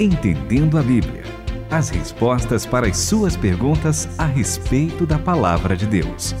Entendendo a Bíblia. As respostas para as suas perguntas a respeito da palavra de Deus.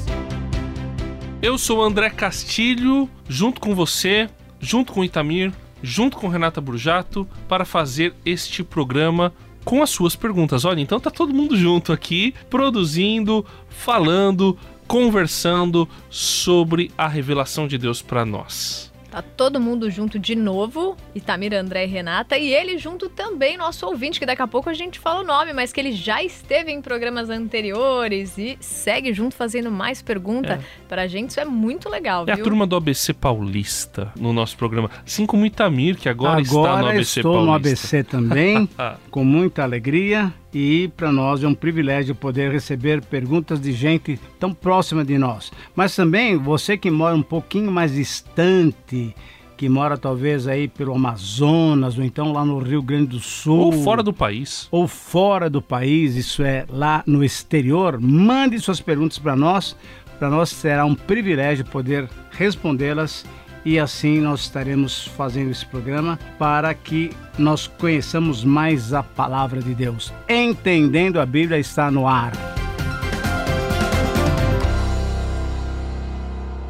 Eu sou André Castilho, junto com você, junto com Itamir, junto com Renata Burjato, para fazer este programa com as suas perguntas. Olha, então tá todo mundo junto aqui, produzindo, falando, conversando sobre a revelação de Deus para nós. Tá todo mundo junto de novo, Itamir, André e Renata, e ele junto também, nosso ouvinte, que daqui a pouco a gente fala o nome, mas que ele já esteve em programas anteriores e segue junto fazendo mais pergunta. É. Pra gente isso é muito legal, é viu? a turma do ABC Paulista no nosso programa, assim como Itamir, que agora, agora está no ABC estou Paulista. no ABC também, com muita alegria e para nós é um privilégio poder receber perguntas de gente tão próxima de nós. Mas também você que mora um pouquinho mais distante, que mora talvez aí pelo Amazonas ou então lá no Rio Grande do Sul. Ou fora do país. Ou fora do país, isso é, lá no exterior, mande suas perguntas para nós. Para nós será um privilégio poder respondê-las e assim nós estaremos fazendo esse programa para que nós conheçamos mais a palavra de Deus. Entendendo a Bíblia está no ar.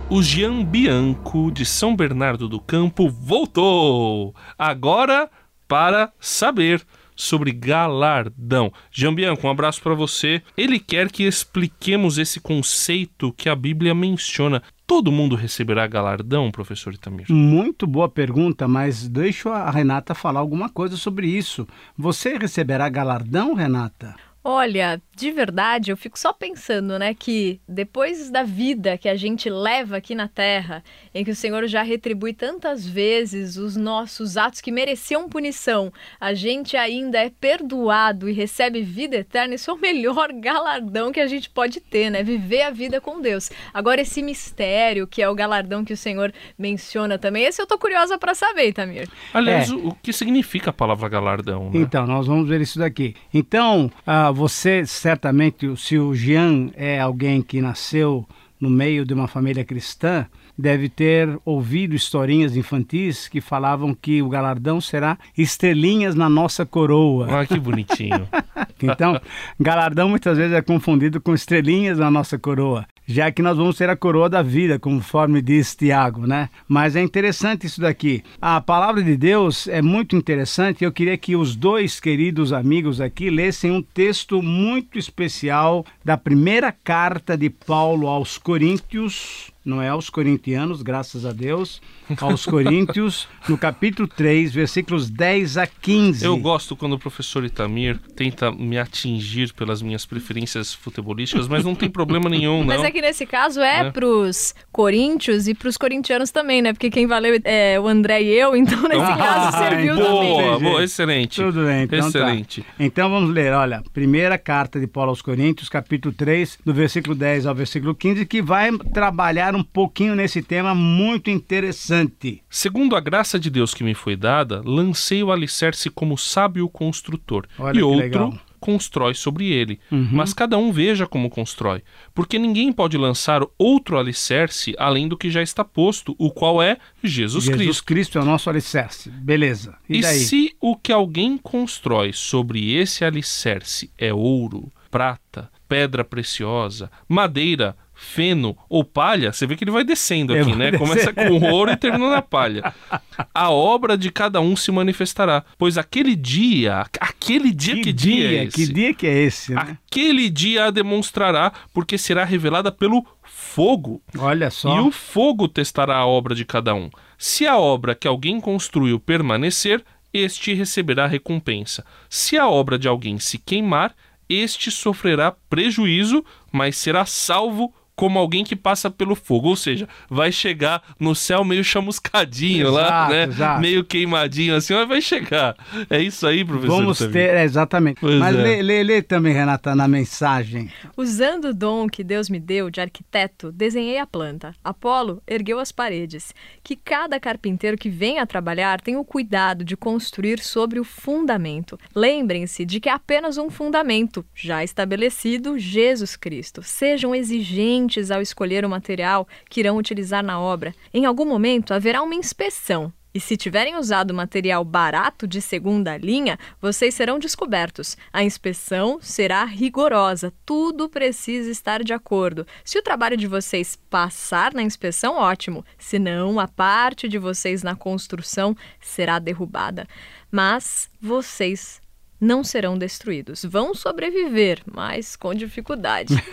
O Jean Bianco de São Bernardo do Campo voltou. Agora para saber sobre galardão. Jean Bianco, um abraço para você. Ele quer que expliquemos esse conceito que a Bíblia menciona. Todo mundo receberá galardão, professor Itamir? Muito boa pergunta, mas deixa a Renata falar alguma coisa sobre isso. Você receberá galardão, Renata? Olha, de verdade, eu fico só pensando, né, que depois da vida que a gente leva aqui na Terra, em que o Senhor já retribui tantas vezes os nossos atos que mereciam punição, a gente ainda é perdoado e recebe vida eterna. Isso é o melhor galardão que a gente pode ter, né? Viver a vida com Deus. Agora, esse mistério, que é o galardão que o Senhor menciona também, esse eu tô curiosa para saber, Tamir. Aliás, é. o, que significa a palavra galardão? Né? Então, nós vamos ver isso daqui. Então, uh, você certamente, se o Jean é alguém que nasceu no meio de uma família cristã, deve ter ouvido historinhas infantis que falavam que o galardão será estrelinhas na nossa coroa. Ah, que bonitinho. então, galardão muitas vezes é confundido com estrelinhas na nossa coroa já que nós vamos ter a coroa da vida, conforme diz Tiago, né? Mas é interessante isso daqui. A palavra de Deus é muito interessante. Eu queria que os dois queridos amigos aqui lessem um texto muito especial da primeira carta de Paulo aos Coríntios, não é aos corintianos, graças a Deus, aos Coríntios, no capítulo 3, versículos 10 a 15. Eu gosto quando o professor Itamir tenta me atingir pelas minhas preferências futebolísticas, mas não tem problema nenhum, não. Mas é que nesse caso é, é. pros coríntios e pros corintianos também, né? Porque quem valeu é o André e eu, então nesse ah, caso serviu boa, também. Boa, boa, excelente. Tudo bem, então tá. Excelente. Tá. Então vamos ler, olha, primeira carta de Paulo aos Coríntios, capítulo 3, do versículo 10 ao versículo 15, que vai trabalhar um pouquinho nesse tema muito interessante. Segundo a graça de Deus que me foi dada, lancei o alicerce como sábio construtor. Olha e outro legal. constrói sobre ele. Uhum. Mas cada um veja como constrói. Porque ninguém pode lançar outro alicerce além do que já está posto, o qual é Jesus, Jesus Cristo. Cristo é o nosso alicerce. Beleza. E, e daí? se o que alguém constrói sobre esse alicerce é ouro, prata, pedra preciosa, madeira, feno ou palha, você vê que ele vai descendo aqui, né? Descer. Começa com ouro e termina na palha. A obra de cada um se manifestará, pois aquele dia, aquele dia, que, que dia, dia, é esse? Que dia que é esse? Né? Aquele dia a demonstrará, porque será revelada pelo fogo. Olha só. E o fogo testará a obra de cada um. Se a obra que alguém construiu permanecer, este receberá recompensa. Se a obra de alguém se queimar, este sofrerá prejuízo, mas será salvo como alguém que passa pelo fogo, ou seja, vai chegar no céu meio chamuscadinho exato, lá, né? Exato. Meio queimadinho assim, mas vai chegar. É isso aí, professor. Vamos ter, é, exatamente. Pois mas é. lê, lê, lê, também, Renata, na mensagem. Usando o dom que Deus me deu de arquiteto, desenhei a planta. Apolo ergueu as paredes. Que cada carpinteiro que venha trabalhar tenha o cuidado de construir sobre o fundamento. Lembrem-se de que é apenas um fundamento, já estabelecido, Jesus Cristo. Sejam exigentes ao escolher o material que irão utilizar na obra. Em algum momento haverá uma inspeção. E se tiverem usado material barato de segunda linha, vocês serão descobertos. A inspeção será rigorosa, tudo precisa estar de acordo. Se o trabalho de vocês passar na inspeção, ótimo. Se não, a parte de vocês na construção será derrubada. Mas vocês não serão destruídos. Vão sobreviver, mas com dificuldade.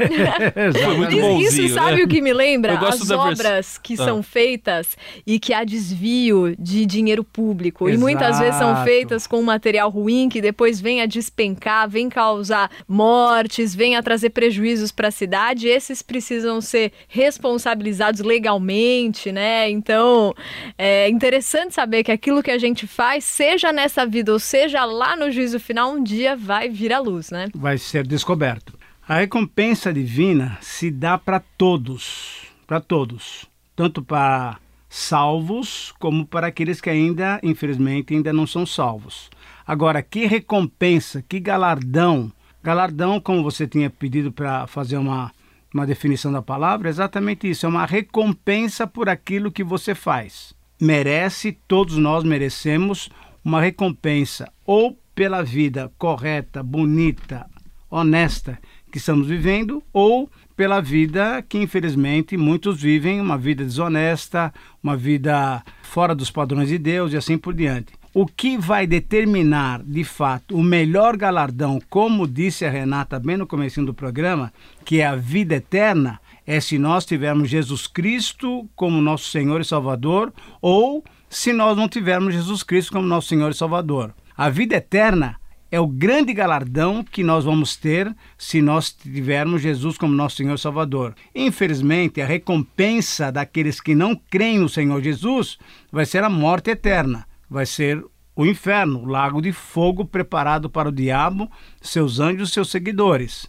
Foi muito isso, bonzinho, isso sabe né? o que me lembra? As da vers- obras que Ah. são feitas e que há desvio de dinheiro público. E muitas vezes são Exato. feitas com um material ruim que depois vem a despencar, vem causar mortes, vem a trazer prejuízos para a cidade. Esses precisam ser responsabilizados legalmente, né? Então é interessante saber que aquilo que a gente faz, seja nessa vida ou seja lá no juízo final, um dia vai vir à luz, né? vai ser descoberto. A recompensa divina se dá para todos, para todos, tanto para salvos como para aqueles que ainda, infelizmente, ainda não são salvos. Agora, que recompensa, que galardão, galardão, como você tinha pedido para fazer uma uma definição da palavra, é exatamente isso, é uma recompensa por aquilo que você faz. Merece, todos nós merecemos uma recompensa ou pela vida correta, bonita, honesta que estamos vivendo ou pela vida que infelizmente muitos vivem, uma vida desonesta, uma vida fora dos padrões de Deus e assim por diante. O que vai determinar, de fato, o melhor galardão, como disse a Renata bem no começo do programa, que é a vida eterna, é se nós tivermos Jesus Cristo como nosso Senhor e Salvador ou se nós não tivermos Jesus Cristo como nosso Senhor e Salvador. A vida eterna é o grande galardão que nós vamos ter se nós tivermos Jesus como nosso Senhor Salvador. Infelizmente, a recompensa daqueles que não creem no Senhor Jesus vai ser a morte eterna, vai ser o inferno, o lago de fogo preparado para o diabo, seus anjos e seus seguidores.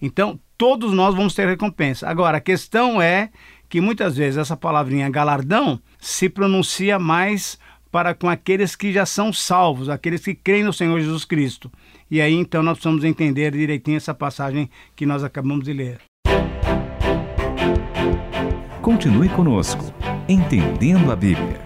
Então, todos nós vamos ter recompensa. Agora, a questão é que muitas vezes essa palavrinha galardão se pronuncia mais para com aqueles que já são salvos, aqueles que creem no Senhor Jesus Cristo. E aí então nós precisamos entender direitinho essa passagem que nós acabamos de ler. Continue conosco, Entendendo a Bíblia.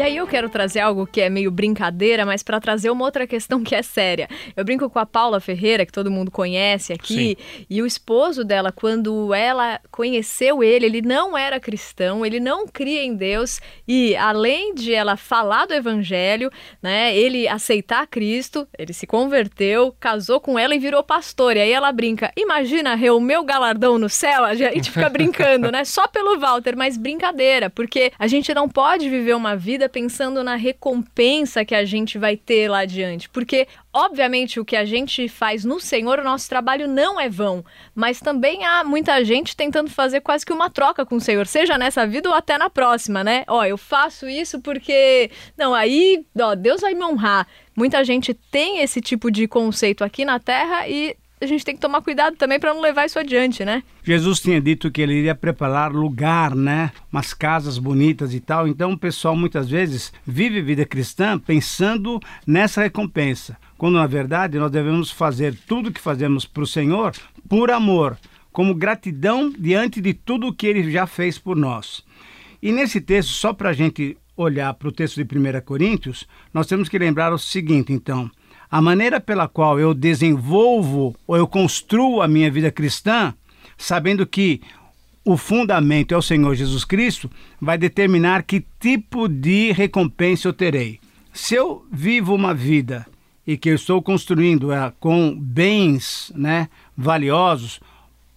E aí eu quero trazer algo que é meio brincadeira, mas para trazer uma outra questão que é séria. Eu brinco com a Paula Ferreira, que todo mundo conhece aqui, e o esposo dela, quando ela conheceu ele, ele não era cristão, ele não cria em Deus, e além de ela falar do evangelho, né, ele aceitar Cristo, ele se converteu, casou com ela e virou pastor. E aí ela brinca: "Imagina, o meu galardão no céu". A gente fica brincando, né? Só pelo Walter, mas brincadeira, porque a gente não pode viver uma vida pensando na recompensa que a gente vai ter lá adiante. Porque, obviamente, o que a gente faz no Senhor, o nosso trabalho não é vão. Mas também há muita gente tentando fazer quase que uma troca com o Senhor, seja nessa vida ou até na próxima, né? Ó, eu faço isso porque. Não, aí, ó, Deus vai me honrar. Muita gente tem esse tipo de conceito aqui na Terra e a gente tem que tomar cuidado também para não levar isso adiante, né? Jesus tinha dito que ele iria preparar lugar, né? Umas casas bonitas e tal. Então o pessoal muitas vezes vive vida cristã pensando nessa recompensa. Quando na verdade nós devemos fazer tudo que fazemos para o Senhor por amor, como gratidão diante de tudo o que ele já fez por nós. E nesse texto, só para a gente olhar para o texto de 1 Coríntios, nós temos que lembrar o seguinte, então. A maneira pela qual eu desenvolvo ou eu construo a minha vida cristã, sabendo que o fundamento é o Senhor Jesus Cristo, vai determinar que tipo de recompensa eu terei. Se eu vivo uma vida e que eu estou construindo ela com bens né, valiosos,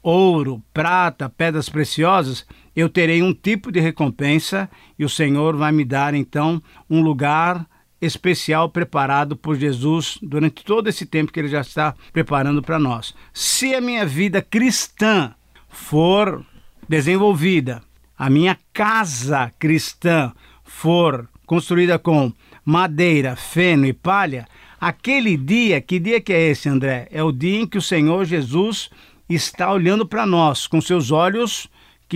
ouro, prata, pedras preciosas, eu terei um tipo de recompensa e o Senhor vai me dar então um lugar especial preparado por Jesus durante todo esse tempo que ele já está preparando para nós. Se a minha vida cristã for desenvolvida, a minha casa cristã for construída com madeira, feno e palha, aquele dia, que dia que é esse, André? É o dia em que o Senhor Jesus está olhando para nós com seus olhos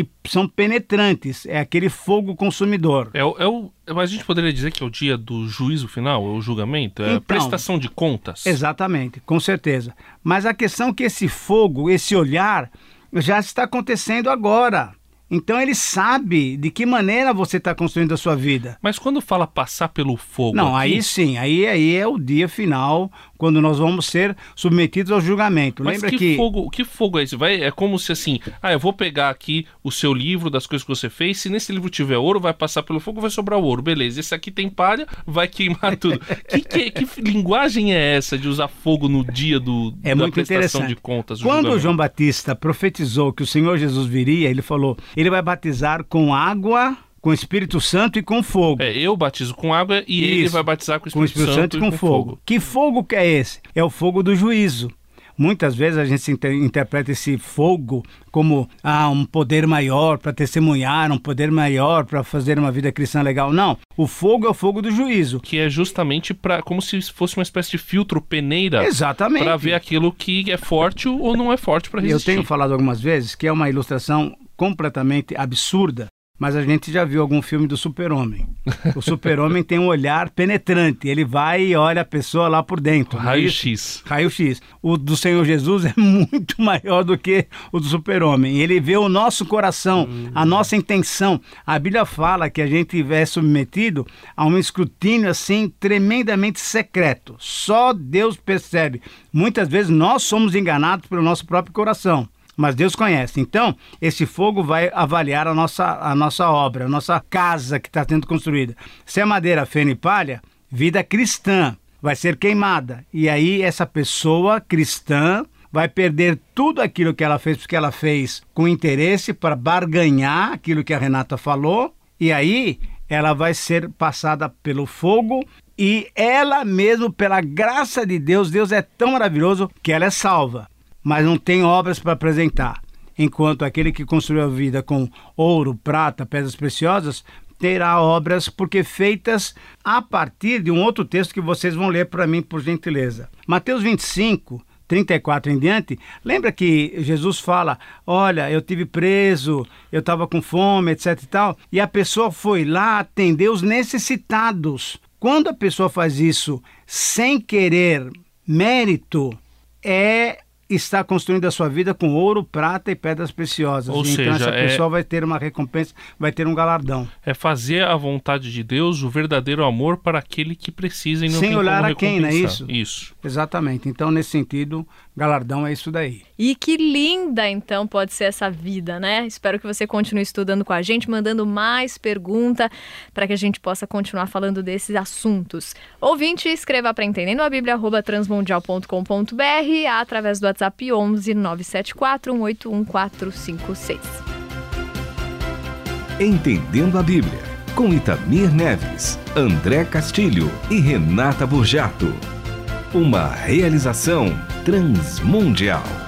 que são penetrantes, é aquele fogo consumidor. É, o- é o, mas a gente poderia dizer que é o dia do juízo final, é o julgamento, é Então, prestação de contas. Exatamente, com certeza. Mas a questão é que esse fogo, esse olhar, já está acontecendo agora. Então ele sabe de que maneira você está construindo a sua vida. Mas quando fala passar pelo fogo. Não, aqui, aí sim, aí, aí é o dia final, quando nós vamos ser submetidos ao julgamento. Mas Lembra que, que. fogo, que fogo é esse? Vai, é como se assim, ah, eu vou pegar aqui o seu livro das coisas que você fez. Se nesse livro tiver ouro, vai passar pelo fogo, vai sobrar o ouro. Beleza. Esse aqui tem palha, vai queimar tudo. que, que, que linguagem é essa de usar fogo no dia do, É da muito prestação de contas? do Quando julgamento? João Batista profetizou que o Senhor Jesus viria, ele falou: ele vai batizar com água, com Espírito Santo e com fogo. É, eu batizo com água e ele Isso. vai batizar com o com o Espírito, Espírito Santo e com fogo. Que fogo que é esse? É o fogo do juízo. Muitas vezes a gente interpreta esse fogo como ah, um poder maior para testemunhar, um poder maior para fazer uma vida cristã legal. Não, o fogo é o fogo do juízo. Que é justamente para como se fosse uma espécie de filtro, peneira, Exatamente. para ver aquilo que é forte ou não é forte para Eu resistir. tenho falado algumas vezes que é uma ilustração completamente absurda, mas a gente já viu algum filme do Super-Homem. O Super-Homem tem um olhar penetrante, ele vai e olha a pessoa lá por dentro. não é isso? Raio-X. Raio-X. O do Senhor Jesus é muito maior do que o do super-homem. Ele vê o nosso coração, a nossa intenção. A Bíblia fala que a gente é submetido a um escrutínio assim tremendamente secreto. Só Deus percebe. Muitas vezes nós somos enganados pelo nosso próprio coração. Mas Deus conhece. Então, esse fogo vai avaliar a nossa, a nossa obra, a nossa casa que está sendo construída. Se é madeira, feno e palha, vida cristã vai ser queimada. E aí essa pessoa cristã vai perder tudo aquilo que ela fez, porque ela fez com interesse para barganhar aquilo que a Renata falou. E aí ela vai ser passada pelo fogo e ela mesmo, pela graça de Deus, Deus é tão maravilhoso que ela é salva, mas não tem obras para apresentar. Enquanto aquele que construiu a vida com ouro, prata, pedras preciosas, terá obras porque feitas a partir de um outro texto que vocês vão ler para mim, por gentileza. Mateus 25, 34 em diante, lembra que Jesus fala: Olha, eu tive preso, eu estava com fome, etc e tal, e a pessoa foi lá atender os necessitados. Quando a pessoa faz isso sem querer mérito, é está construindo a sua vida com ouro, prata e pedras preciosas. Ou então seja, essa é- pessoa vai ter uma recompensa, vai ter um galardão. É fazer a vontade de Deus, o verdadeiro amor para aquele que precisa e não Sem tem olhar como a quem, não é isso? Isso. Exatamente. Então, nesse sentido, galardão é isso daí. E que linda então pode ser essa vida, né? Espero que você continue estudando com a gente, mandando mais pergunta para que a gente possa continuar falando desses assuntos. Ouvinte, escreva para entendendo a Bíblia transmundial.com.br através do WhatsApp 11 974 181 456. Entendendo a Bíblia, com Itamir Neves, André Castilho e Renata Burjato. Uma realização transmundial.